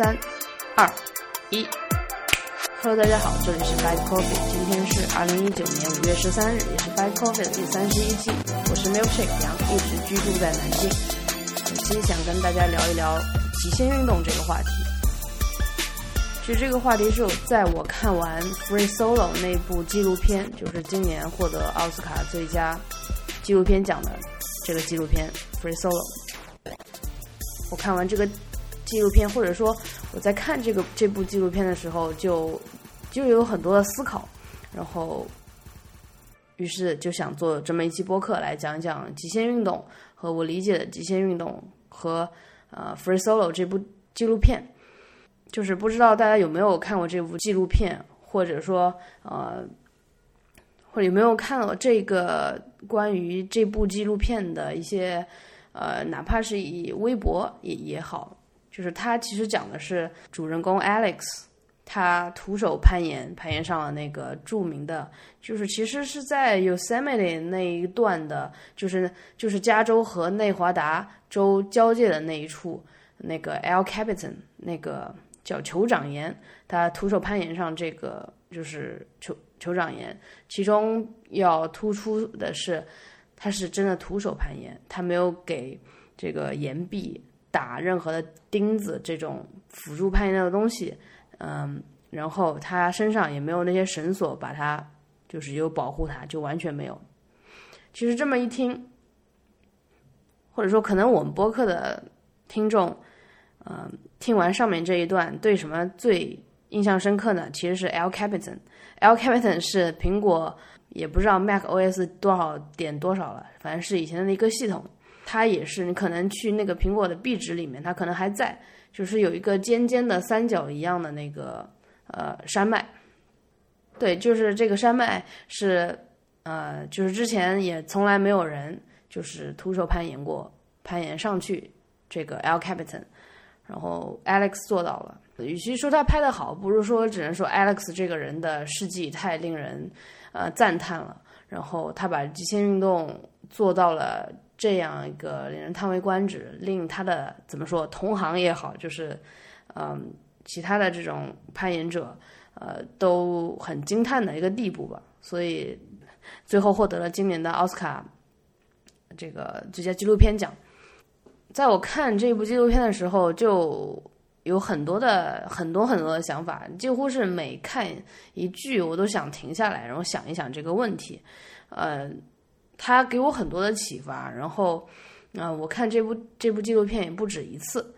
三、二、一。Hello，大家好，这里是 By Coffee，今天是二零一九年五月十三日，也是 By Coffee 的第三十一期。我是 Milkshake 杨，一直居住在南京。本期想跟大家聊一聊极限运动这个话题。其实这个话题是在我看完 Free Solo 那部纪录片，就是今年获得奥斯卡最佳纪录片奖的这个纪录片 Free Solo。我看完这个纪录片，或者说我在看这个这部纪录片的时候，就就有很多的思考，然后于是就想做这么一期播客来讲讲极限运动和我理解的极限运动和呃 Free Solo 这部纪录片。就是不知道大家有没有看过这部纪录片，或者说呃，或者有没有看过这个关于这部纪录片的一些呃，哪怕是以微博也也好，就是他其实讲的是主人公 Alex，他徒手攀岩，攀岩上了那个著名的，就是其实是在 Yosemite 那一段的，就是就是加州和内华达州交界的那一处，那个 El Capitan 那个。叫酋长岩，他徒手攀岩上这个就是酋酋长岩，其中要突出的是，他是真的徒手攀岩，他没有给这个岩壁打任何的钉子这种辅助攀岩的东西，嗯，然后他身上也没有那些绳索把他就是有保护他，就完全没有。其实这么一听，或者说可能我们播客的听众。嗯，听完上面这一段，对什么最印象深刻呢？其实是 L Capitan。L Capitan 是苹果，也不知道 Mac OS 多少点多少了，反正是以前的一个系统。它也是你可能去那个苹果的壁纸里面，它可能还在，就是有一个尖尖的三角一样的那个呃山脉。对，就是这个山脉是呃，就是之前也从来没有人就是徒手攀岩过，攀岩上去这个 El Capitan。然后 Alex 做到了。与其说他拍的好，不如说只能说 Alex 这个人的事迹太令人呃赞叹了。然后他把极限运动做到了这样一个令人叹为观止，令他的怎么说同行也好，就是嗯其他的这种攀岩者呃都很惊叹的一个地步吧。所以最后获得了今年的奥斯卡这个最佳纪录片奖。在我看这部纪录片的时候，就有很多的很多很多的想法，几乎是每看一句，我都想停下来，然后想一想这个问题。呃，他给我很多的启发。然后，啊，我看这部这部纪录片也不止一次。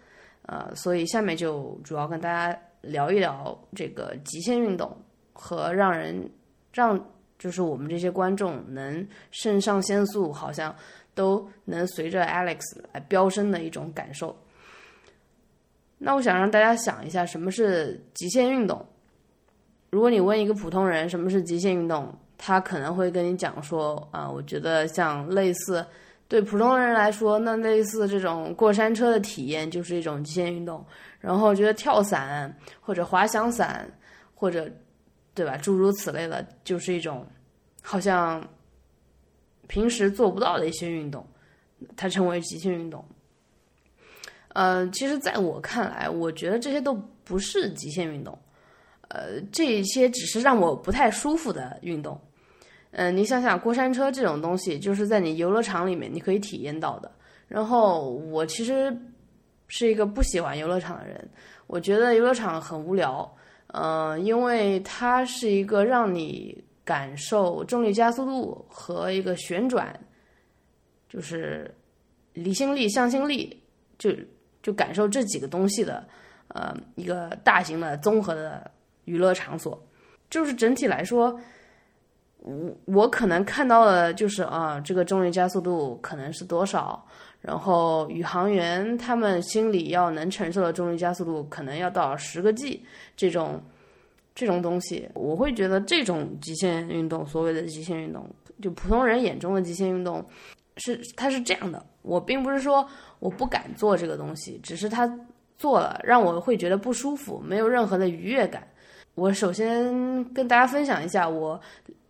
呃，所以下面就主要跟大家聊一聊这个极限运动和让人让就是我们这些观众能肾上腺素好像。都能随着 Alex 来飙升的一种感受。那我想让大家想一下，什么是极限运动？如果你问一个普通人什么是极限运动，他可能会跟你讲说：啊，我觉得像类似对普通人来说，那类似这种过山车的体验就是一种极限运动。然后觉得跳伞或者滑翔伞或者对吧，诸如此类的，就是一种好像。平时做不到的一些运动，它称为极限运动。呃，其实在我看来，我觉得这些都不是极限运动，呃，这些只是让我不太舒服的运动。嗯，你想想过山车这种东西，就是在你游乐场里面你可以体验到的。然后我其实是一个不喜欢游乐场的人，我觉得游乐场很无聊，嗯，因为它是一个让你。感受重力加速度和一个旋转，就是离心力、向心力，就就感受这几个东西的，呃，一个大型的综合的娱乐场所。就是整体来说，我我可能看到的就是啊，这个重力加速度可能是多少，然后宇航员他们心里要能承受的重力加速度可能要到十个 G 这种。这种东西，我会觉得这种极限运动，所谓的极限运动，就普通人眼中的极限运动，是它是这样的。我并不是说我不敢做这个东西，只是他做了让我会觉得不舒服，没有任何的愉悦感。我首先跟大家分享一下，我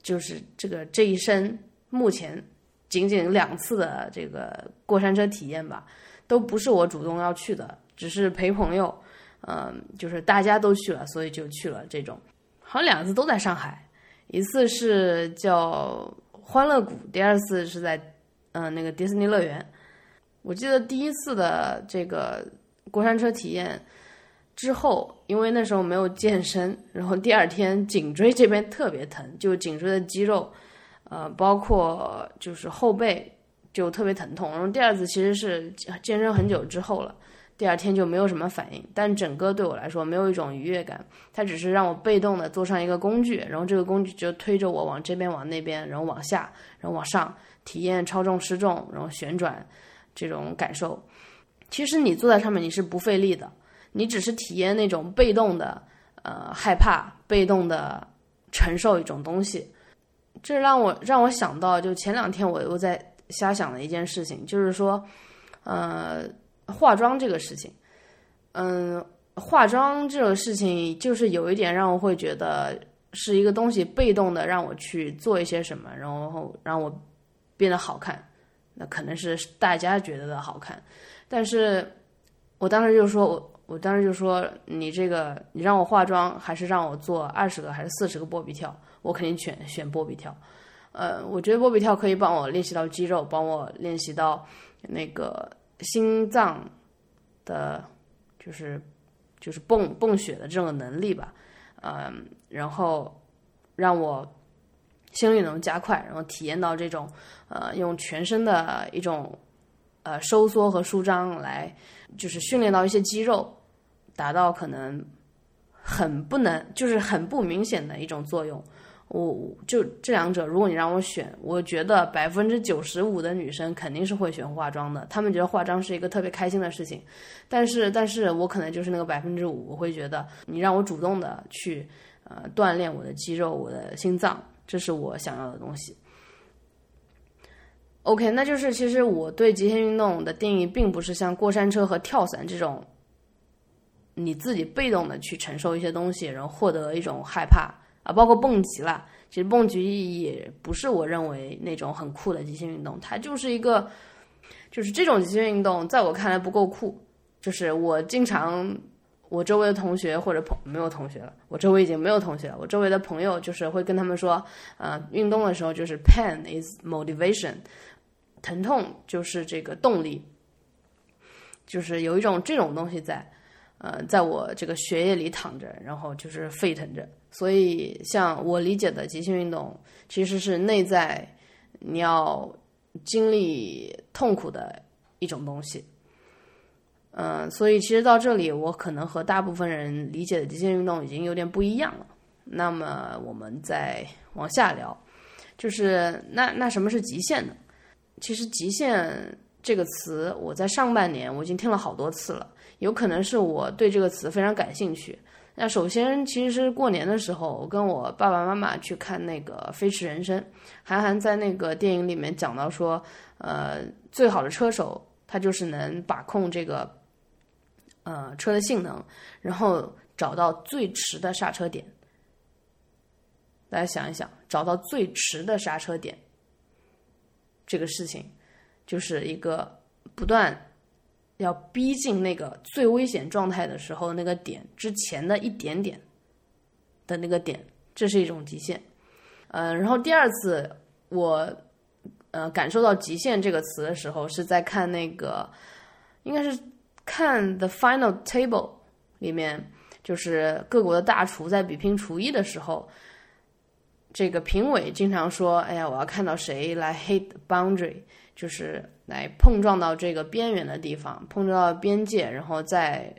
就是这个这一生目前仅仅两次的这个过山车体验吧，都不是我主动要去的，只是陪朋友。嗯，就是大家都去了，所以就去了这种。好像两次都在上海，一次是叫欢乐谷，第二次是在嗯那个迪士尼乐园。我记得第一次的这个过山车体验之后，因为那时候没有健身，然后第二天颈椎这边特别疼，就颈椎的肌肉，呃，包括就是后背就特别疼痛。然后第二次其实是健身很久之后了，第二天就没有什么反应，但整个对我来说没有一种愉悦感，它只是让我被动的坐上一个工具，然后这个工具就推着我往这边往那边，然后往下，然后往上，体验超重失重，然后旋转。这种感受，其实你坐在上面你是不费力的，你只是体验那种被动的呃害怕、被动的承受一种东西。这让我让我想到，就前两天我又在瞎想的一件事情，就是说，呃，化妆这个事情，嗯，化妆这个事情就是有一点让我会觉得是一个东西被动的让我去做一些什么，然后让我变得好看。那可能是大家觉得的好看，但是我当时就说，我我当时就说，你这个你让我化妆，还是让我做二十个还是四十个波比跳，我肯定选选波比跳。呃，我觉得波比跳可以帮我练习到肌肉，帮我练习到那个心脏的，就是就是泵泵血的这种能力吧。嗯，然后让我。心率能加快，然后体验到这种，呃，用全身的一种，呃，收缩和舒张来，就是训练到一些肌肉，达到可能很不能，就是很不明显的一种作用。我就这两者，如果你让我选，我觉得百分之九十五的女生肯定是会选化妆的，她们觉得化妆是一个特别开心的事情。但是，但是我可能就是那个百分之五，我会觉得你让我主动的去，呃，锻炼我的肌肉，我的心脏。这是我想要的东西。OK，那就是其实我对极限运动的定义，并不是像过山车和跳伞这种，你自己被动的去承受一些东西，然后获得一种害怕啊，包括蹦极啦。其实蹦极也不是我认为那种很酷的极限运动，它就是一个，就是这种极限运动，在我看来不够酷。就是我经常。我周围的同学或者朋没有同学了，我周围已经没有同学了。我周围的朋友就是会跟他们说，呃，运动的时候就是 pain is motivation，疼痛就是这个动力，就是有一种这种东西在，呃，在我这个血液里躺着，然后就是沸腾着。所以，像我理解的极限运动，其实是内在你要经历痛苦的一种东西。嗯，所以其实到这里，我可能和大部分人理解的极限运动已经有点不一样了。那么我们再往下聊，就是那那什么是极限呢？其实“极限”这个词，我在上半年我已经听了好多次了。有可能是我对这个词非常感兴趣。那首先，其实是过年的时候，我跟我爸爸妈妈去看那个《飞驰人生》，韩寒在那个电影里面讲到说，呃，最好的车手他就是能把控这个。呃，车的性能，然后找到最迟的刹车点。大家想一想，找到最迟的刹车点，这个事情就是一个不断要逼近那个最危险状态的时候那个点之前的一点点的那个点，这是一种极限。呃，然后第二次我呃感受到极限这个词的时候，是在看那个应该是。看 The Final Table 里面，就是各国的大厨在比拼厨艺的时候，这个评委经常说：“哎呀，我要看到谁来 hit boundary，就是来碰撞到这个边缘的地方，碰撞到边界，然后再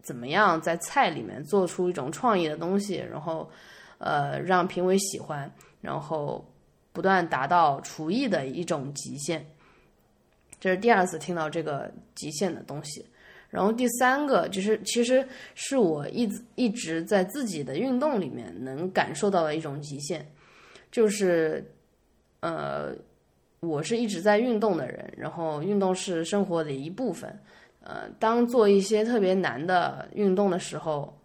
怎么样在菜里面做出一种创意的东西，然后呃让评委喜欢，然后不断达到厨艺的一种极限。”这是第二次听到这个极限的东西。然后第三个就是，其实是我一直一直在自己的运动里面能感受到的一种极限，就是，呃，我是一直在运动的人，然后运动是生活的一部分，呃，当做一些特别难的运动的时候，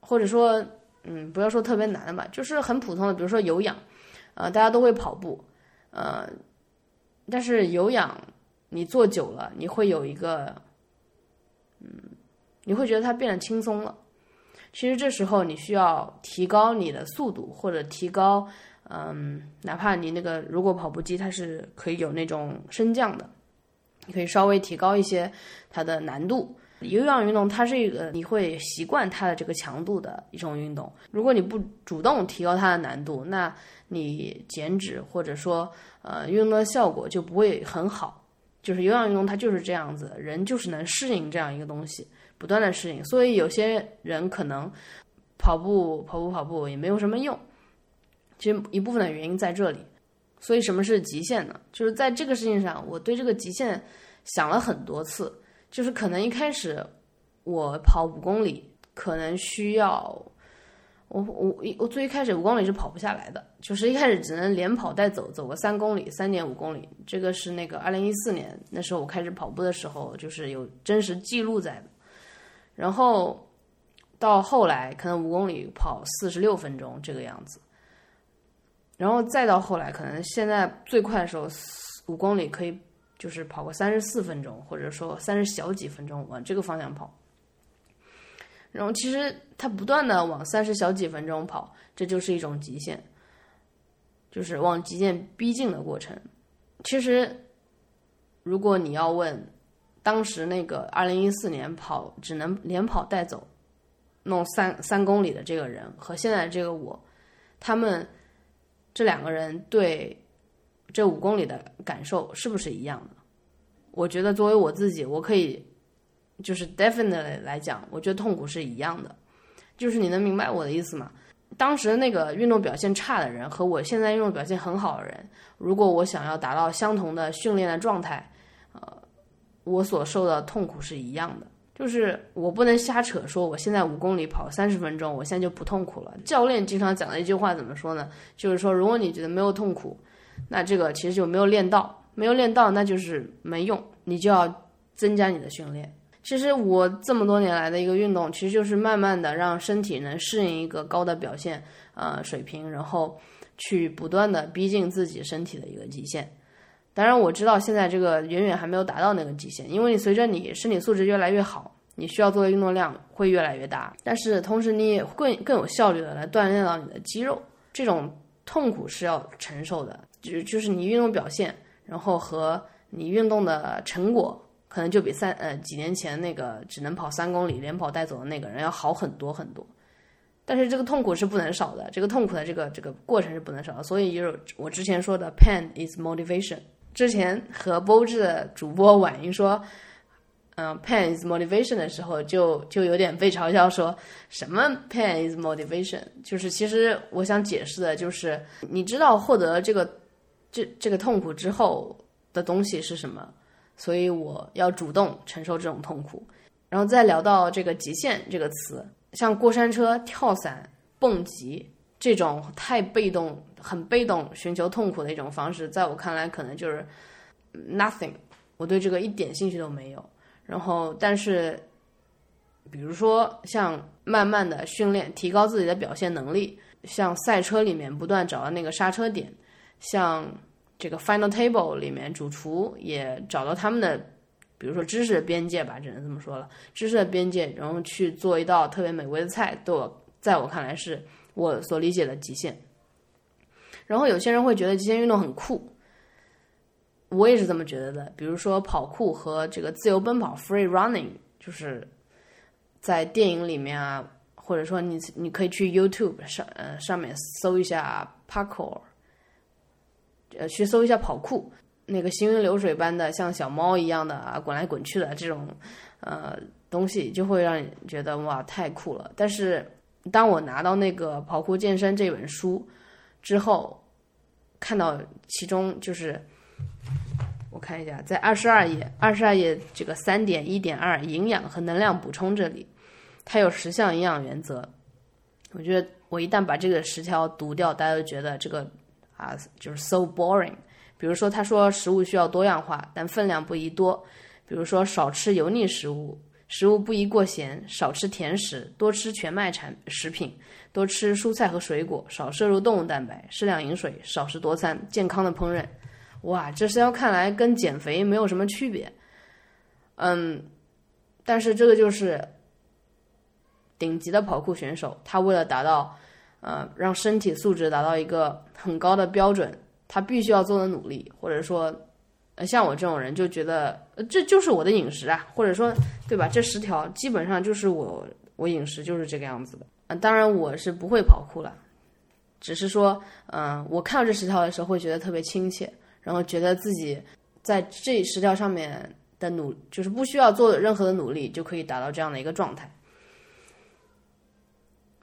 或者说，嗯，不要说特别难的吧，就是很普通的，比如说有氧，呃，大家都会跑步，呃，但是有氧。你做久了，你会有一个，嗯，你会觉得它变得轻松了。其实这时候你需要提高你的速度，或者提高，嗯，哪怕你那个如果跑步机它是可以有那种升降的，你可以稍微提高一些它的难度。有氧运动它是一个你会习惯它的这个强度的一种运动。如果你不主动提高它的难度，那你减脂或者说呃运动的效果就不会很好。就是有氧运动它就是这样子，人就是能适应这样一个东西。不断的适应，所以有些人可能跑步跑步跑步也没有什么用。其实一部分的原因在这里。所以什么是极限呢？就是在这个事情上，我对这个极限想了很多次。就是可能一开始我跑五公里，可能需要我我一我最一开始五公里是跑不下来的，就是一开始只能连跑带走，走个三公里，三点五公里。这个是那个二零一四年那时候我开始跑步的时候，就是有真实记录在的。然后到后来，可能五公里跑四十六分钟这个样子，然后再到后来，可能现在最快的时候五公里可以就是跑个三十四分钟，或者说三十小几分钟往这个方向跑。然后其实他不断的往三十小几分钟跑，这就是一种极限，就是往极限逼近的过程。其实如果你要问。当时那个二零一四年跑只能连跑带走，弄三三公里的这个人和现在这个我，他们这两个人对这五公里的感受是不是一样的？我觉得作为我自己，我可以就是 definitely 来讲，我觉得痛苦是一样的。就是你能明白我的意思吗？当时那个运动表现差的人和我现在运动表现很好的人，如果我想要达到相同的训练的状态。呃我所受的痛苦是一样的，就是我不能瞎扯，说我现在五公里跑三十分钟，我现在就不痛苦了。教练经常讲的一句话怎么说呢？就是说，如果你觉得没有痛苦，那这个其实就没有练到，没有练到，那就是没用，你就要增加你的训练。其实我这么多年来的一个运动，其实就是慢慢的让身体能适应一个高的表现呃水平，然后去不断的逼近自己身体的一个极限。当然我知道现在这个远远还没有达到那个极限，因为你随着你身体素质越来越好，你需要做的运动量会越来越大。但是同时你也更更有效率的来锻炼到你的肌肉，这种痛苦是要承受的，就就是你运动表现，然后和你运动的成果，可能就比三呃几年前那个只能跑三公里连跑带走的那个人要好很多很多。但是这个痛苦是不能少的，这个痛苦的这个这个过程是不能少的。所以就是我之前说的，pain is motivation。之前和波智的主播婉莹说，嗯，pain is motivation 的时候，就就有点被嘲笑，说什么 pain is motivation，就是其实我想解释的就是，你知道获得这个这这个痛苦之后的东西是什么，所以我要主动承受这种痛苦。然后再聊到这个极限这个词，像过山车、跳伞、蹦极这种太被动。很被动，寻求痛苦的一种方式，在我看来，可能就是 nothing。我对这个一点兴趣都没有。然后，但是，比如说像慢慢的训练，提高自己的表现能力，像赛车里面不断找到那个刹车点，像这个 final table 里面主厨也找到他们的，比如说知识的边界吧，只能这么说了，知识的边界，然后去做一道特别美味的菜，对我，在我看来是我所理解的极限。然后有些人会觉得极限运动很酷，我也是这么觉得的。比如说跑酷和这个自由奔跑 （free running），就是在电影里面啊，或者说你你可以去 YouTube 上呃上面搜一下 parkour，呃去搜一下跑酷，那个行云流水般的像小猫一样的啊滚来滚去的这种呃东西，就会让你觉得哇太酷了。但是当我拿到那个《跑酷健身》这本书之后，看到其中就是，我看一下，在二十二页，二十二页这个三点一点二营养和能量补充这里，它有十项营养原则。我觉得我一旦把这个十条读掉，大家都觉得这个啊就是 so boring。比如说，他说食物需要多样化，但分量不宜多。比如说，少吃油腻食物。食物不宜过咸，少吃甜食，多吃全麦产食品，多吃蔬菜和水果，少摄入动物蛋白，适量饮水，少食多餐，健康的烹饪。哇，这是要看来跟减肥没有什么区别。嗯，但是这个就是顶级的跑酷选手，他为了达到呃让身体素质达到一个很高的标准，他必须要做的努力，或者说，呃像我这种人就觉得这就是我的饮食啊，或者说对吧？这十条基本上就是我我饮食就是这个样子的。嗯、当然我是不会跑酷了，只是说嗯、我看到这十条的时候会觉得特别亲切，然后觉得自己在这十条上面的努，就是不需要做任何的努力就可以达到这样的一个状态。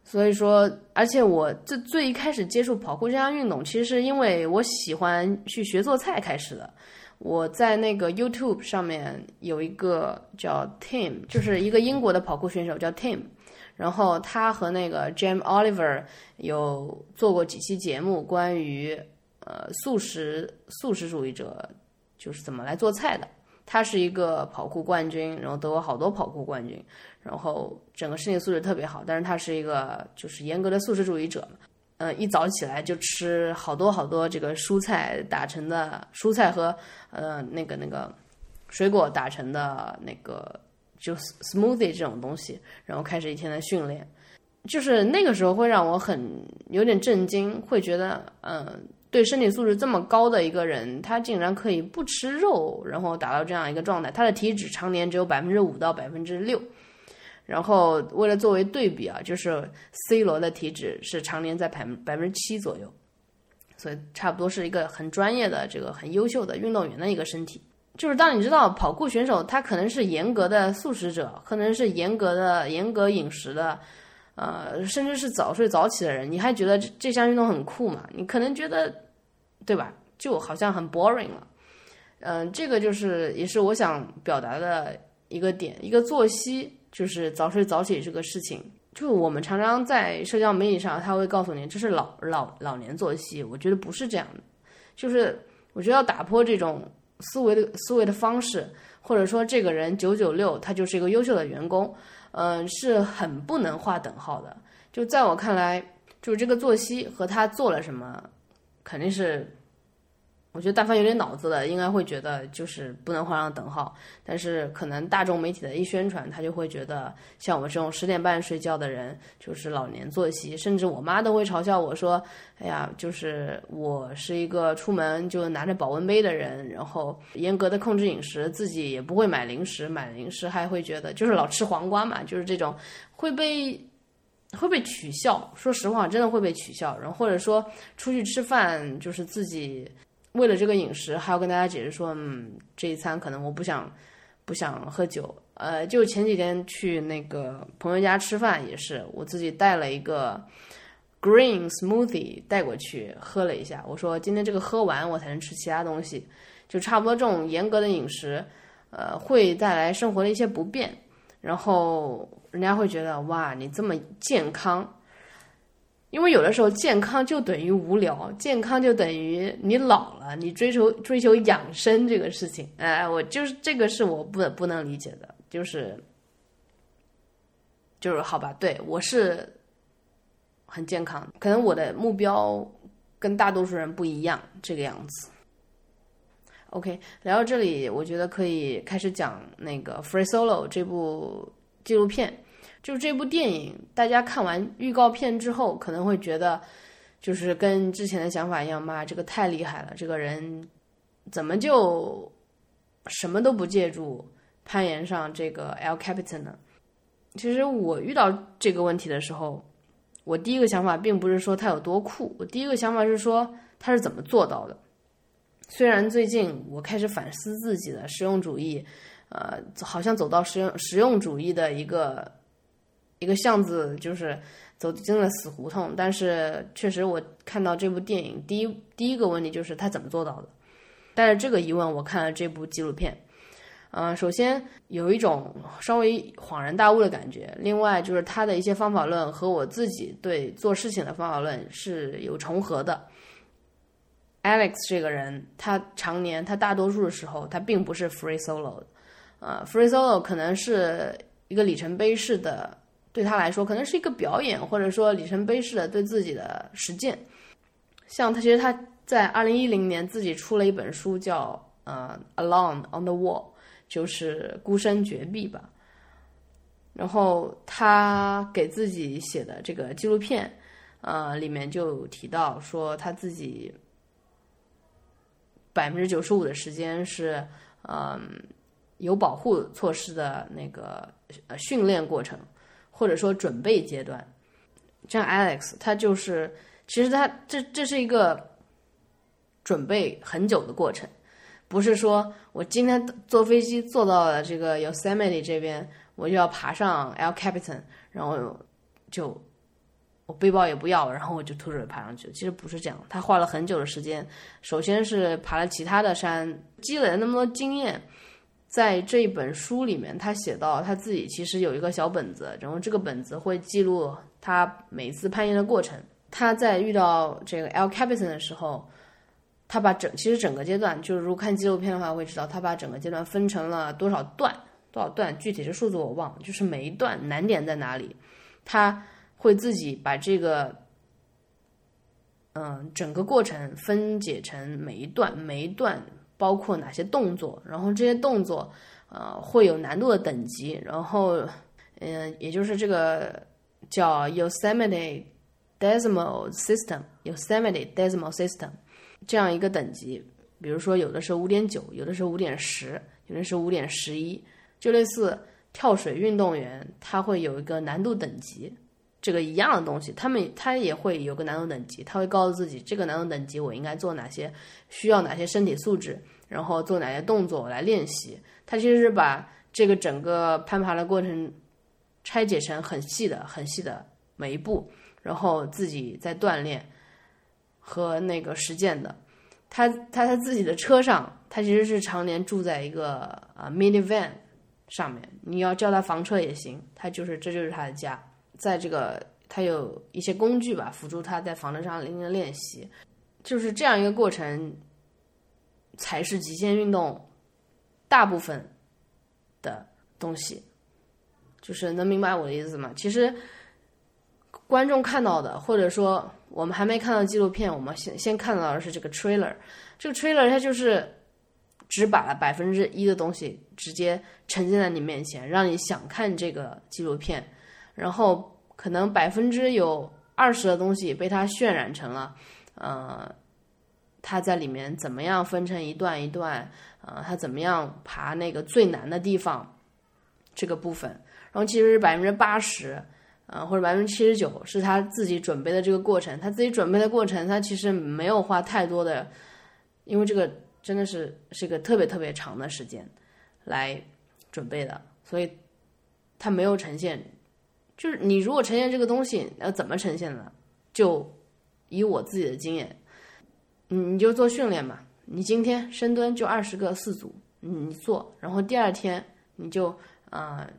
所以说，而且我最最一开始接触跑酷这项运动，其实是因为我喜欢去学做菜开始的。我在那个 YouTube 上面有一个叫 Tim，就是一个英国的跑酷选手叫 Tim，然后他和那个 Jam Oliver 有做过几期节目，关于呃素食素食主义者就是怎么来做菜的。他是一个跑酷冠军，然后得过好多跑酷冠军，然后整个身体素质特别好，但是他是一个就是严格的素食主义者嘛。呃，一早起来就吃好多好多这个蔬菜打成的蔬菜和呃那个那个水果打成的那个就 smoothie 这种东西，然后开始一天的训练。就是那个时候会让我很有点震惊，会觉得嗯、对身体素质这么高的一个人，他竟然可以不吃肉，然后达到这样一个状态。他的体脂常年只有百分之五到百分之六，然后为了作为对比啊，就是 C 罗的体脂是常年在百百分之七左右，所以差不多是一个很专业的、这个很优秀的运动员的一个身体。就是当你知道跑酷选手他可能是严格的素食者，可能是严格的严格饮食的。呃，甚至是早睡早起的人，你还觉得这这项运动很酷吗？你可能觉得，对吧？就好像很 boring 了。嗯、这个就是也是我想表达的一个点，一个作息就是早睡早起这个事情。就我们常常在社交媒体上，他会告诉你这是老老老年作息，我觉得不是这样的。就是我觉得要打破这种思维的思维的方式，或者说这个人九九六，他就是一个优秀的员工。嗯，是很不能划等号的。就在我看来，就是这个作息和他做了什么，肯定是，我觉得但凡有点脑子的，应该会觉得就是不能画上等号。但是可能大众媒体的一宣传，他就会觉得像我这种十点半睡觉的人就是老年作息，甚至我妈都会嘲笑我说：“哎呀，就是我是一个出门就拿着保温杯的人，然后严格的控制饮食，自己也不会买零食，买零食还会觉得就是老吃黄瓜嘛，就是这种会被会被取笑。说实话，真的会被取笑。然后或者说出去吃饭，就是自己为了这个饮食，还要跟大家解释说，嗯，这一餐可能我不想不想喝酒。呃，就前几天去那个朋友家吃饭，也是我自己带了一个。green smoothie 带过去喝了一下，我说今天这个喝完我才能吃其他东西，就差不多这种严格的饮食，呃，会带来生活的一些不便，然后人家会觉得哇，你这么健康，因为有的时候健康就等于无聊，健康就等于你老了，你追求追求养生这个事情，哎，我就是这个是我不不能理解的，就是就是好吧，对我是。很健康，可能我的目标跟大多数人不一样，这个样子。OK，聊到这里，我觉得可以开始讲那个《Free Solo》这部纪录片。就这部电影，大家看完预告片之后，可能会觉得，就是跟之前的想法一样，妈，这个太厉害了，这个人怎么就什么都不借助攀岩上这个 L Capitan 呢？其实我遇到这个问题的时候。我第一个想法并不是说他有多酷，我第一个想法是说他是怎么做到的。虽然最近我开始反思自己的实用主义，呃，好像走到实用实用主义的一个一个巷子，就是走进了死胡同。但是确实，我看到这部电影，第一第一个问题就是他怎么做到的。带着这个疑问，我看了这部纪录片。嗯、首先有一种稍微恍然大悟的感觉，另外就是他的一些方法论和我自己对做事情的方法论是有重合的。Alex 这个人，他常年他大多数的时候他并不是 free solo 的，呃，free solo 可能是一个里程碑式的，对他来说可能是一个表演，或者说里程碑式的对自己的实践。像他其实他在二零一零年自己出了一本书叫呃《Alone on the Wall》。就是孤身绝壁吧。然后他给自己写的这个纪录片，呃，里面就提到说他自己百分之九十五的时间是嗯有保护措施的那个呃训练过程，或者说准备阶段。像 Alex，他就是其实他这这是一个准备很久的过程，不是说我今天坐飞机坐到了这个 Yosemite 这边。我就要爬上 El Capitan，然后就我背包也不要，然后我就徒手爬上去。其实不是这样，他花了很久的时间。首先是爬了其他的山，积累了那么多经验。在这一本书里面，他写到他自己其实有一个小本子，然后这个本子会记录他每次攀岩的过程。他在遇到这个 El Capitan 的时候，他把整其实整个阶段，就是如果看纪录片的话会知道，他把整个阶段分成了多少段。多少段？具体的数字我忘了。就是每一段难点在哪里，他会自己把这个，嗯，整个过程分解成每一段，每一段包括哪些动作，然后这些动作，呃，会有难度的等级，然后，嗯，也就是这个叫 Yosemite Decimal System，Yosemite Decimal System 这样一个等级。比如说，有的是五点九，有的是五点十，有的是五点十一。就类似跳水运动员，他会有一个难度等级，这个一样的东西，他们他也会有个难度等级，他会告诉自己这个难度等级我应该做哪些，需要哪些身体素质，然后做哪些动作我来练习。他其实是把这个整个攀爬的过程拆解成很细的、很细的每一步，然后自己在锻炼和那个实践的。他他他自己的车上，他其实是常年住在一个啊 mini van。上面你要叫他房车也行，他就是这就是他的家，在这个他有一些工具吧，辅助他在房车上进行练习，就是这样一个过程，才是极限运动大部分的东西，就是能明白我的意思吗？其实观众看到的，或者说我们还没看到纪录片，我们先先看到的是这个 trailer，这个 trailer 它就是。只把了百分之一的东西直接呈现在你面前，让你想看这个纪录片，然后可能百分之有二十的东西被他渲染成了，呃，他在里面怎么样分成一段一段，呃，他怎么样爬那个最难的地方这个部分，然后其实百分之八十，呃，或者百分之七十九是他自己准备的这个过程，他自己准备的过程，他其实没有花太多的，因为这个。真的是是一个特别特别长的时间来准备的，所以他没有呈现。就是你如果呈现这个东西，要怎么呈现呢？就以我自己的经验，你你就做训练嘛。你今天深蹲就二十个四组，你做，然后第二天你就呃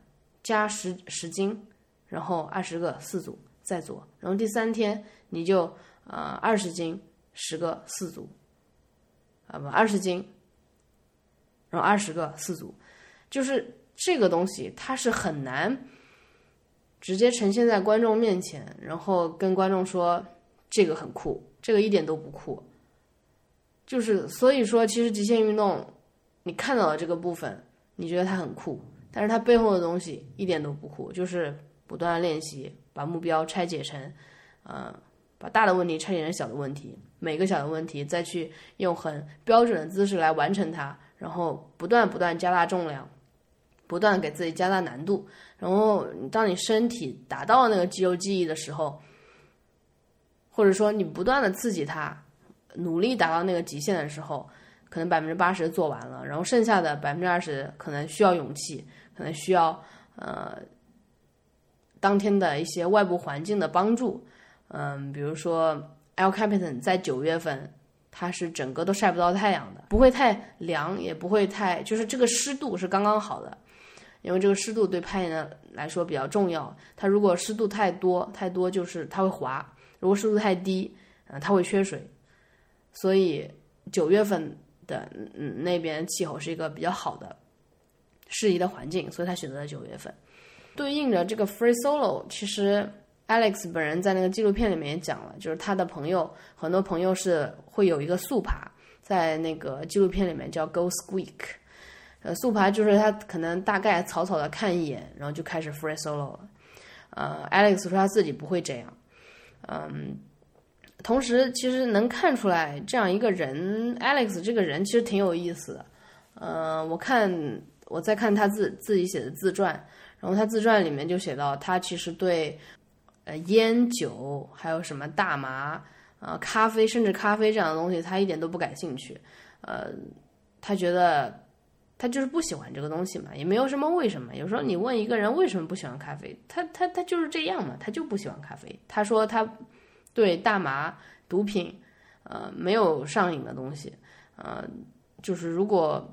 加十十斤，然后二十个四组再做，然后第三天你就呃二十斤十个四组。啊不，二十斤，然后二十个四组，就是这个东西，它是很难直接呈现在观众面前，然后跟观众说这个很酷，这个一点都不酷。就是所以说，其实极限运动，你看到的这个部分，你觉得它很酷，但是它背后的东西一点都不酷，就是不断练习，把目标拆解成，嗯。把大的问题拆解成小的问题，每个小的问题再去用很标准的姿势来完成它，然后不断不断加大重量，不断给自己加大难度，然后当你身体达到那个肌肉记忆的时候，或者说你不断的刺激它，努力达到那个极限的时候，可能百分之八十做完了，然后剩下的百分之二十可能需要勇气，可能需要呃当天的一些外部环境的帮助。嗯，比如说 El Capitan 在九月份，它是整个都晒不到太阳的，不会太凉，也不会太，就是这个湿度是刚刚好的，因为这个湿度对攀岩的来说比较重要。它如果湿度太多，太多就是它会滑；如果湿度太低，嗯，它会缺水。所以九月份的嗯那边气候是一个比较好的、适宜的环境，所以他选择了九月份。对应着这个 Free Solo，其实。Alex 本人在那个纪录片里面也讲了，就是他的朋友，很多朋友是会有一个速爬，在那个纪录片里面叫 Go Squeak，呃，速爬就是他可能大概草草的看一眼，然后就开始 free solo 了。呃，Alex 说他自己不会这样。嗯，同时其实能看出来这样一个人，Alex 这个人其实挺有意思的。嗯，我看我在看他自自己写的自传，然后他自传里面就写到他其实对呃烟酒还有什么大麻啊咖啡甚至咖啡这样的东西他一点都不感兴趣。呃，他觉得。他就是不喜欢这个东西嘛，也没有什么为什么。有时候你问一个人为什么不喜欢咖啡，他他他就是这样嘛，他就不喜欢咖啡。他说他对大麻、毒品，呃，没有上瘾的东西，呃，就是如果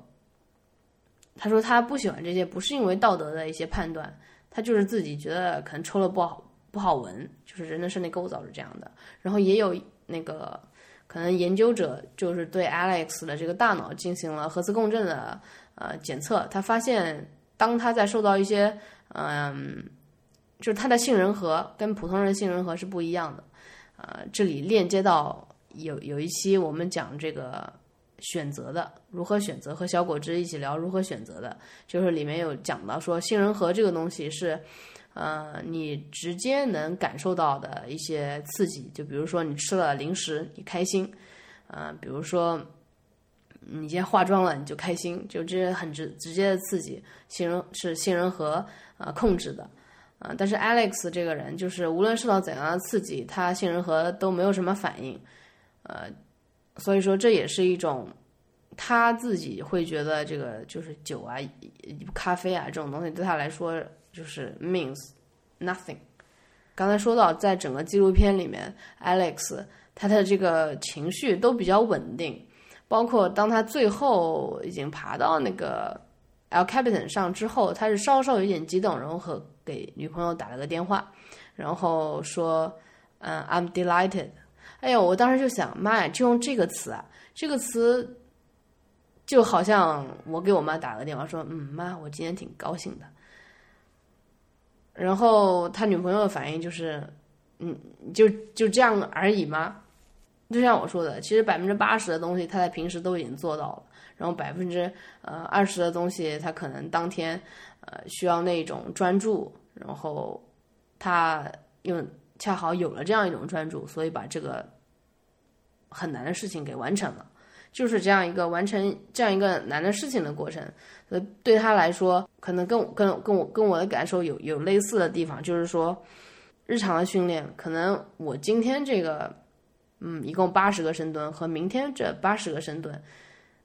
他说他不喜欢这些，不是因为道德的一些判断，他就是自己觉得可能抽了不好不好闻，就是人的身体构造是这样的。然后也有那个可能研究者就是对 Alex 的这个大脑进行了核磁共振的。呃，检测他发现，当他在受到一些，嗯，就是他的杏仁核跟普通人杏仁核是不一样的，呃，这里链接到有有一期我们讲这个选择的如何选择，和小果汁一起聊如何选择的，就是里面有讲到说杏仁核这个东西是，呃，你直接能感受到的一些刺激，就比如说你吃了零食你开心，呃，比如说。你先化妆了，你就开心，就这些很直直接的刺激，杏仁是杏仁核啊控制的，啊，但是 Alex 这个人就是无论受到怎样的刺激，他杏仁核都没有什么反应，呃，所以说这也是一种他自己会觉得这个就是酒啊、咖啡啊这种东西对他来说就是 means nothing。刚才说到，在整个纪录片里面，Alex 他的这个情绪都比较稳定。包括当他最后已经爬到那个 El Capitan 上之后，他是稍稍有点激动，然后和给女朋友打了个电话，然后说：“嗯，I'm delighted。”哎呀，我当时就想，妈呀，就用这个词啊，这个词就好像我给我妈打了个电话说：“嗯，妈，我今天挺高兴的。”然后他女朋友的反应就是：“嗯，就就这样而已吗？”就像我说的，其实百分之八十的东西他在平时都已经做到了，然后百分之呃二十的东西他可能当天呃需要那种专注，然后他又恰好有了这样一种专注，所以把这个很难的事情给完成了，就是这样一个完成这样一个难的事情的过程。呃，对他来说，可能跟跟跟我跟我的感受有有类似的地方，就是说日常的训练，可能我今天这个。嗯，一共八十个深蹲和明天这八十个深蹲，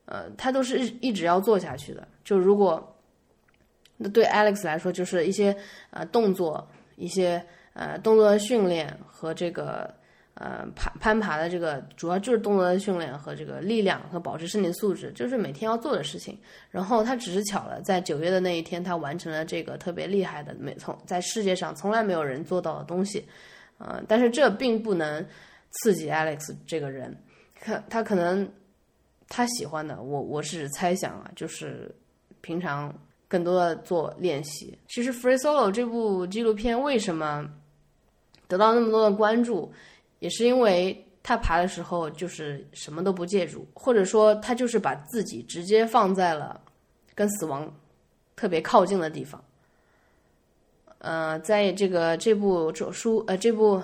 呃，他都是一一直要做下去的。就如果那对 Alex 来说，就是一些呃动作，一些呃动作的训练和这个呃攀攀爬的这个，主要就是动作的训练和这个力量和保持身体素质，就是每天要做的事情。然后他只是巧了，在九月的那一天，他完成了这个特别厉害的，没从在世界上从来没有人做到的东西。呃，但是这并不能。刺激 Alex 这个人，看他可能他喜欢的，我我是猜想啊，就是平常更多的做练习。其实《Free Solo》这部纪录片为什么得到那么多的关注，也是因为他爬的时候就是什么都不借助，或者说他就是把自己直接放在了跟死亡特别靠近的地方。呃，在这个这部这书呃这部。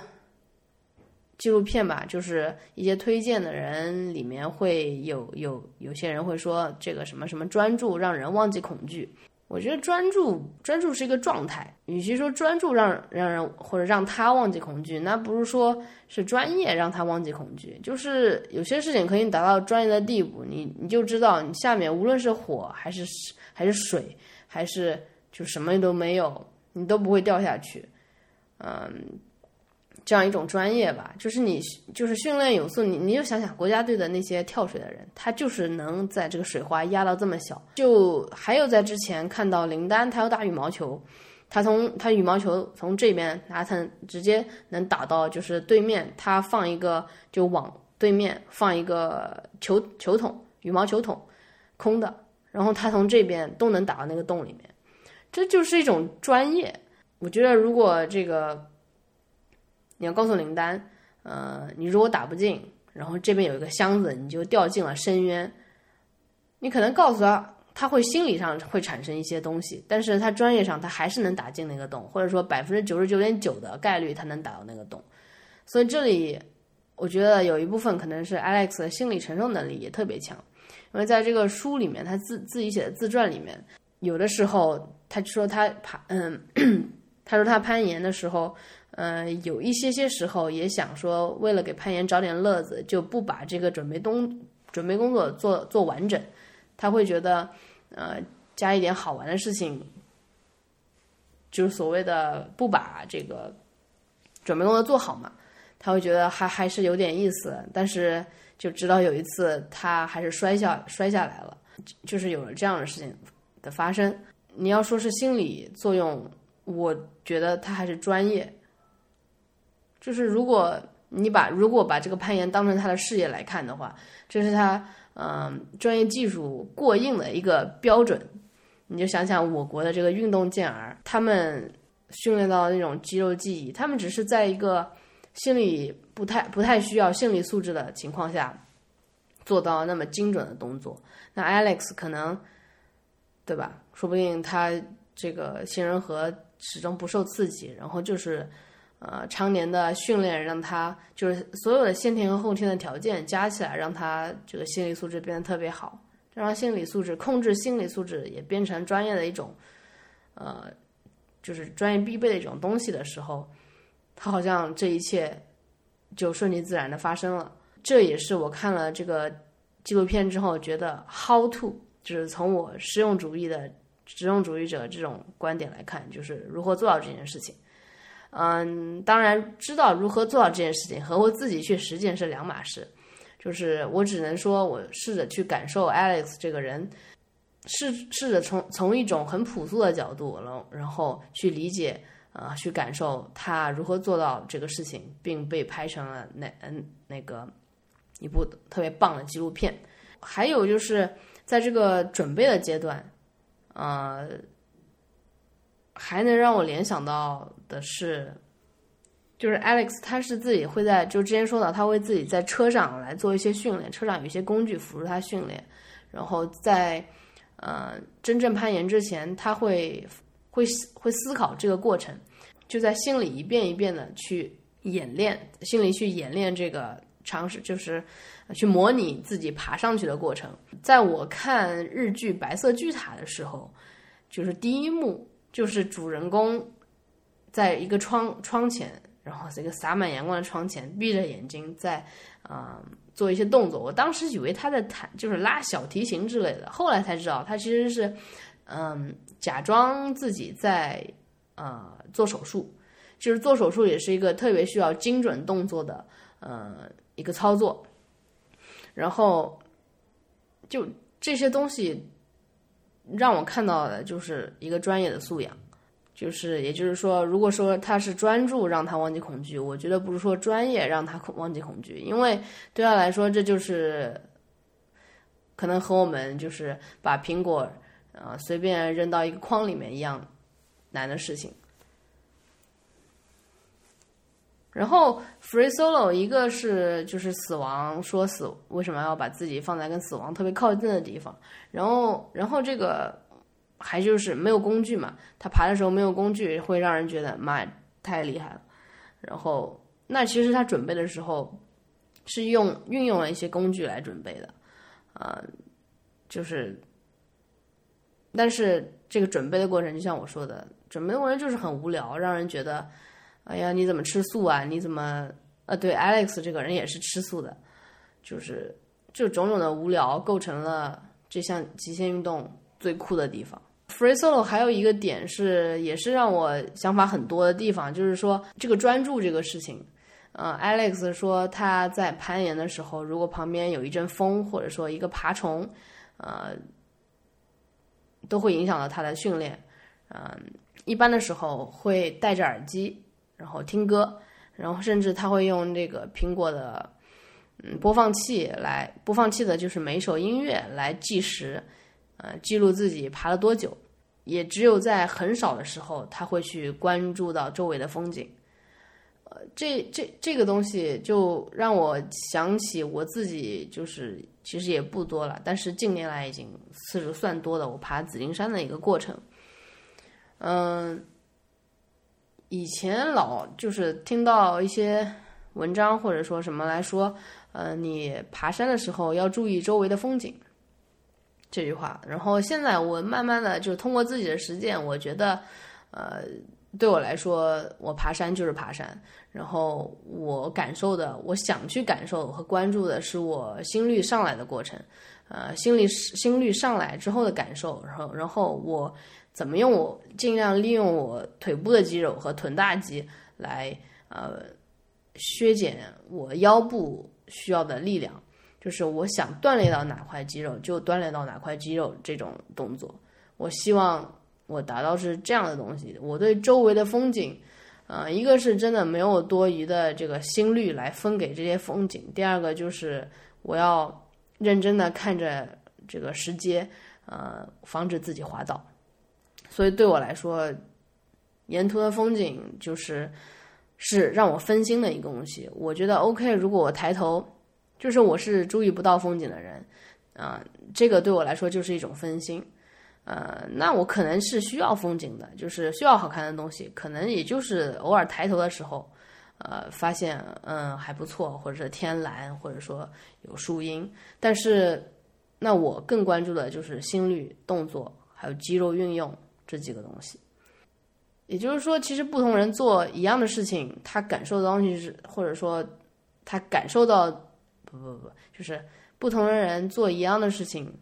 纪录片吧，就是一些推荐的人里面会有有有些人会说这个什么什么专注让人忘记恐惧。我觉得专注专注是一个状态，与其说专注让让人或者让他忘记恐惧，那不如说是专业让他忘记恐惧。就是有些事情可以达到专业的地步，你你就知道你下面无论是火还是还是水还是就什么都没有，你都不会掉下去。嗯。这样一种专业吧，就是你就是训练有素，你你就想想国家队的那些跳水的人，他就是能在这个水花压到这么小。就还有在之前看到林丹，他要打羽毛球，他从他羽毛球从这边拿他直接能打到就是对面，他放一个就往对面放一个球球桶羽毛球桶空的，然后他从这边都能打到那个洞里面，这就是一种专业。我觉得如果这个。你要告诉林丹，呃，你如果打不进，然后这边有一个箱子，你就掉进了深渊。你可能告诉他，他会心理上会产生一些东西，但是他专业上他还是能打进那个洞，或者说百分之九十九点九的概率他能打到那个洞。所以这里我觉得有一部分可能是 Alex 的心理承受能力也特别强，因为在这个书里面，他自自己写的自传里面，有的时候他说他爬，嗯，他说他攀岩的时候。嗯，有一些些时候也想说，为了给攀岩找点乐子，就不把这个准备东准备工作做做完整。他会觉得，呃，加一点好玩的事情，就是所谓的不把这个准备工作做好嘛。他会觉得还还是有点意思，但是就知道有一次他还是摔下摔下来了，就是有了这样的事情的发生。你要说是心理作用，我觉得他还是专业。就是如果你把如果把这个攀岩当成他的事业来看的话，这是他嗯专业技术过硬的一个标准。你就想想我国的这个运动健儿，他们训练到那种肌肉记忆，他们只是在一个心理不太不太需要心理素质的情况下做到那么精准的动作。那 Alex 可能对吧？说不定他这个杏仁核始终不受刺激，然后就是。呃，常年的训练让他就是所有的先天和后天的条件加起来，让他这个心理素质变得特别好。让心理素质控制心理素质也变成专业的一种，呃，就是专业必备的一种东西的时候，他好像这一切就顺其自然的发生了。这也是我看了这个纪录片之后觉得 how to，就是从我实用主义的实用主义者这种观点来看，就是如何做到这件事情。嗯，当然知道如何做到这件事情和我自己去实践是两码事。就是我只能说，我试着去感受 Alex 这个人，试试着从从一种很朴素的角度，然后然后去理解啊，去感受他如何做到这个事情，并被拍成了那嗯那个一部特别棒的纪录片。还有就是在这个准备的阶段，呃。还能让我联想到的是，就是 Alex，他是自己会在就之前说到，他会自己在车上来做一些训练，车上有一些工具辅助他训练，然后在呃真正攀岩之前，他会会会思考这个过程，就在心里一遍一遍的去演练，心里去演练这个尝试，就是去模拟自己爬上去的过程。在我看日剧《白色巨塔》的时候，就是第一幕。就是主人公在一个窗窗前，然后是一个洒满阳光的窗前，闭着眼睛在啊做一些动作。我当时以为他在弹，就是拉小提琴之类的，后来才知道他其实是嗯假装自己在呃做手术。就是做手术也是一个特别需要精准动作的呃一个操作。然后就这些东西。让我看到的就是一个专业的素养，就是也就是说，如果说他是专注让他忘记恐惧，我觉得不是说专业让他恐忘记恐惧，因为对他来说，这就是可能和我们就是把苹果呃随便扔到一个筐里面一样难的事情。然后 free solo 一个是就是死亡说死为什么要把自己放在跟死亡特别靠近的地方，然后然后这个还就是没有工具嘛，他爬的时候没有工具会让人觉得妈太厉害了。然后那其实他准备的时候是用运用了一些工具来准备的，啊，就是但是这个准备的过程就像我说的，准备的过程就是很无聊，让人觉得。哎呀，你怎么吃素啊？你怎么……呃，对，Alex 这个人也是吃素的，就是就种种的无聊构成了这项极限运动最酷的地方。Free Solo 还有一个点是，也是让我想法很多的地方，就是说这个专注这个事情。呃，Alex 说他在攀岩的时候，如果旁边有一阵风，或者说一个爬虫，呃，都会影响到他的训练。嗯，一般的时候会戴着耳机。然后听歌，然后甚至他会用这个苹果的嗯播放器来播放器的，就是每首音乐来计时，呃，记录自己爬了多久。也只有在很少的时候，他会去关注到周围的风景。呃这这这个东西就让我想起我自己，就是其实也不多了，但是近年来已经次数算多的，我爬紫金山的一个过程。嗯，以前老就是听到一些文章或者说什么来说，呃，你爬山的时候要注意周围的风景这句话。然后现在我慢慢的就通过自己的实践，我觉得，呃。对我来说，我爬山就是爬山，然后我感受的，我想去感受和关注的是我心率上来的过程，呃，心率心率上来之后的感受，然后然后我怎么用我尽量利用我腿部的肌肉和臀大肌来呃削减我腰部需要的力量，就是我想锻炼到哪块肌肉就锻炼到哪块肌肉这种动作，我希望。我达到是这样的东西，我对周围的风景，呃，一个是真的没有多余的这个心率来分给这些风景，第二个就是我要认真的看着这个石阶，呃，防止自己滑倒。所以对我来说，沿途的风景就是是让我分心的一个东西。我觉得 OK，如果我抬头，就是我是注意不到风景的人，啊，这个对我来说就是一种分心。呃，那我可能是需要风景的，就是需要好看的东西，可能也就是偶尔抬头的时候，呃，发现嗯还不错，或者是天蓝，或者说有树荫。但是，那我更关注的就是心率、动作还有肌肉运用这几个东西。也就是说，其实不同人做一样的事情，他感受的东西是，或者说他感受到，不不不，就是不同的人做一样的事情。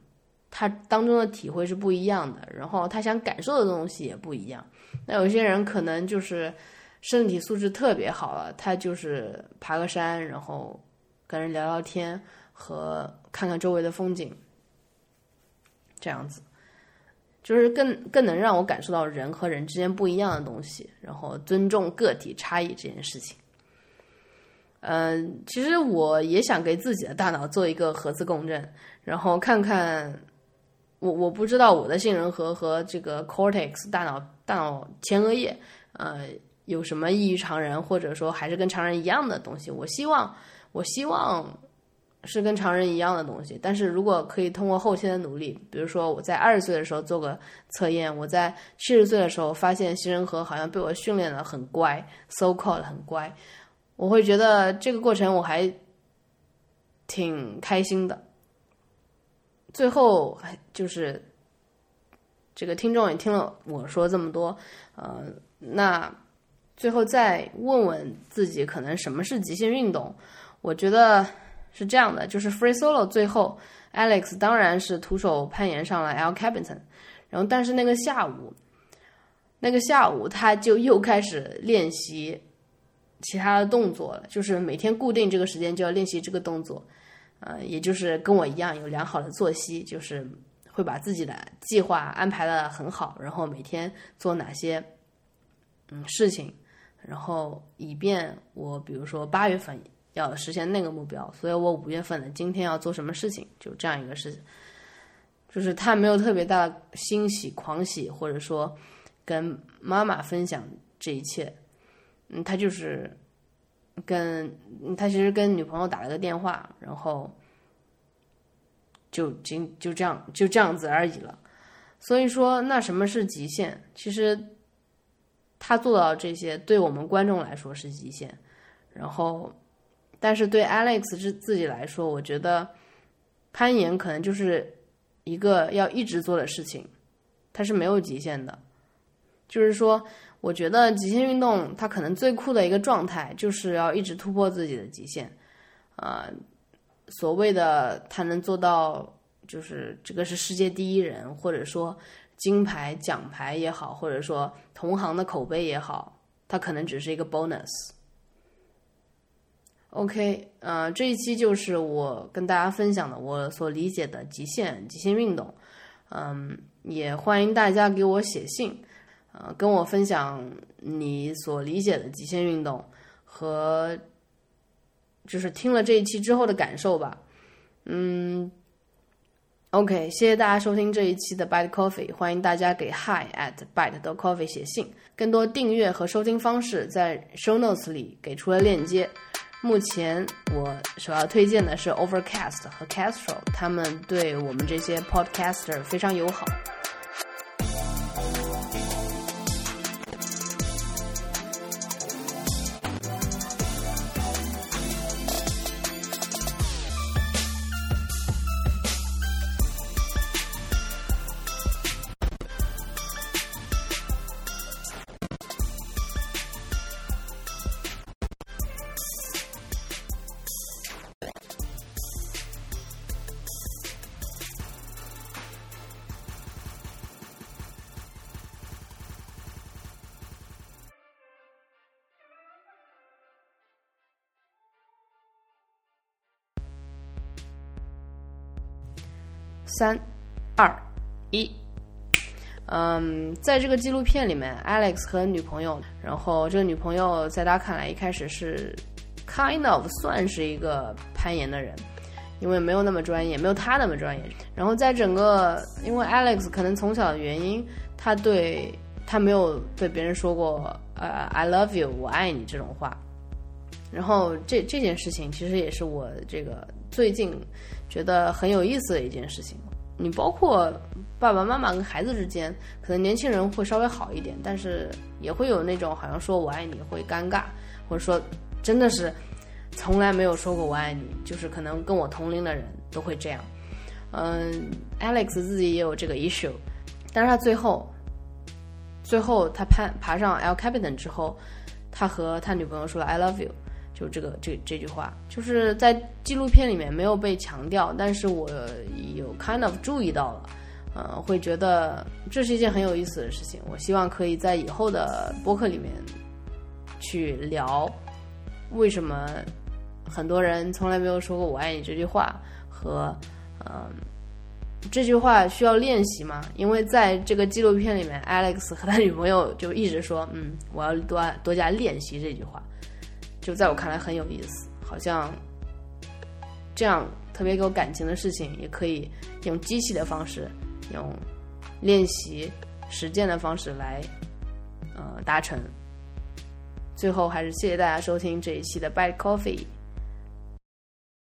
他当中的体会是不一样的，然后他想感受的东西也不一样。那有些人可能就是身体素质特别好了，他就是爬个山，然后跟人聊聊天和看看周围的风景，这样子，就是更更能让我感受到人和人之间不一样的东西，然后尊重个体差异这件事情。嗯，其实我也想给自己的大脑做一个核磁共振，然后看看。我我不知道我的杏仁核和这个 cortex 大脑大脑前额叶，呃，有什么异于常人，或者说还是跟常人一样的东西。我希望我希望是跟常人一样的东西。但是如果可以通过后期的努力，比如说我在二十岁的时候做个测验，我在七十岁的时候发现杏仁核好像被我训练的很乖，so called 很乖，我会觉得这个过程我还挺开心的。最后，就是这个听众也听了我说这么多，呃，那最后再问问自己，可能什么是极限运动？我觉得是这样的，就是 free solo 最后，Alex 当然是徒手攀岩上了 El Capitan，然后但是那个下午，那个下午他就又开始练习其他的动作了，就是每天固定这个时间就要练习这个动作。呃，也就是跟我一样有良好的作息，就是会把自己的计划安排的很好，然后每天做哪些嗯事情，然后以便我比如说八月份要实现那个目标，所以我五月份的今天要做什么事情，就这样一个事情，就是他没有特别大的欣喜狂喜，或者说跟妈妈分享这一切，嗯，他就是。跟他其实跟女朋友打了个电话，然后就今就这样就这样子而已了。所以说，那什么是极限？其实他做到这些，对我们观众来说是极限。然后，但是对 Alex 自自己来说，我觉得攀岩可能就是一个要一直做的事情，它是没有极限的。就是说。我觉得极限运动它可能最酷的一个状态，就是要一直突破自己的极限，啊，所谓的他能做到，就是这个是世界第一人，或者说金牌奖牌也好，或者说同行的口碑也好，它可能只是一个 bonus。OK，呃，这一期就是我跟大家分享的我所理解的极限极限运动，嗯，也欢迎大家给我写信。呃，跟我分享你所理解的极限运动和就是听了这一期之后的感受吧。嗯 OK，谢谢大家收听这一期的 Bite Coffee，欢迎大家给 Hi at Bite 的 Coffee 写信。更多订阅和收听方式在 Show Notes 里给出了链接。目前我首要推荐的是 Overcast 和 Castro，他们对我们这些 Podcaster 非常友好。三、二、一，嗯，在这个纪录片里面，Alex 和女朋友，然后这个女朋友在他看来一开始是 kind of 算是一个攀岩的人，因为没有那么专业，没有他那么专业。然后在整个，因为 Alex 可能从小的原因，他对他没有对别人说过呃 I love you 我爱你这种话。然后这这件事情其实也是我这个最近觉得很有意思的一件事情。你包括爸爸妈妈跟孩子之间，可能年轻人会稍微好一点，但是也会有那种好像说我爱你会尴尬，或者说真的是从来没有说过我爱你，就是可能跟我同龄的人都会这样。嗯，Alex 自己也有这个 issue，但是他最后最后他攀爬上 El Capitan 之后，他和他女朋友说了 I love you。就这个这这句话，就是在纪录片里面没有被强调，但是我有 kind of 注意到了，呃，会觉得这是一件很有意思的事情。我希望可以在以后的播客里面去聊，为什么很多人从来没有说过“我爱你”这句话，和嗯这句话需要练习吗？因为在这个纪录片里面，Alex 和他女朋友就一直说：“嗯，我要多多加练习这句话。”就在我看来很有意思，好像这样特别有感情的事情，也可以用机器的方式，用练习实践的方式来呃达成。最后还是谢谢大家收听这一期的 Bad Coffee。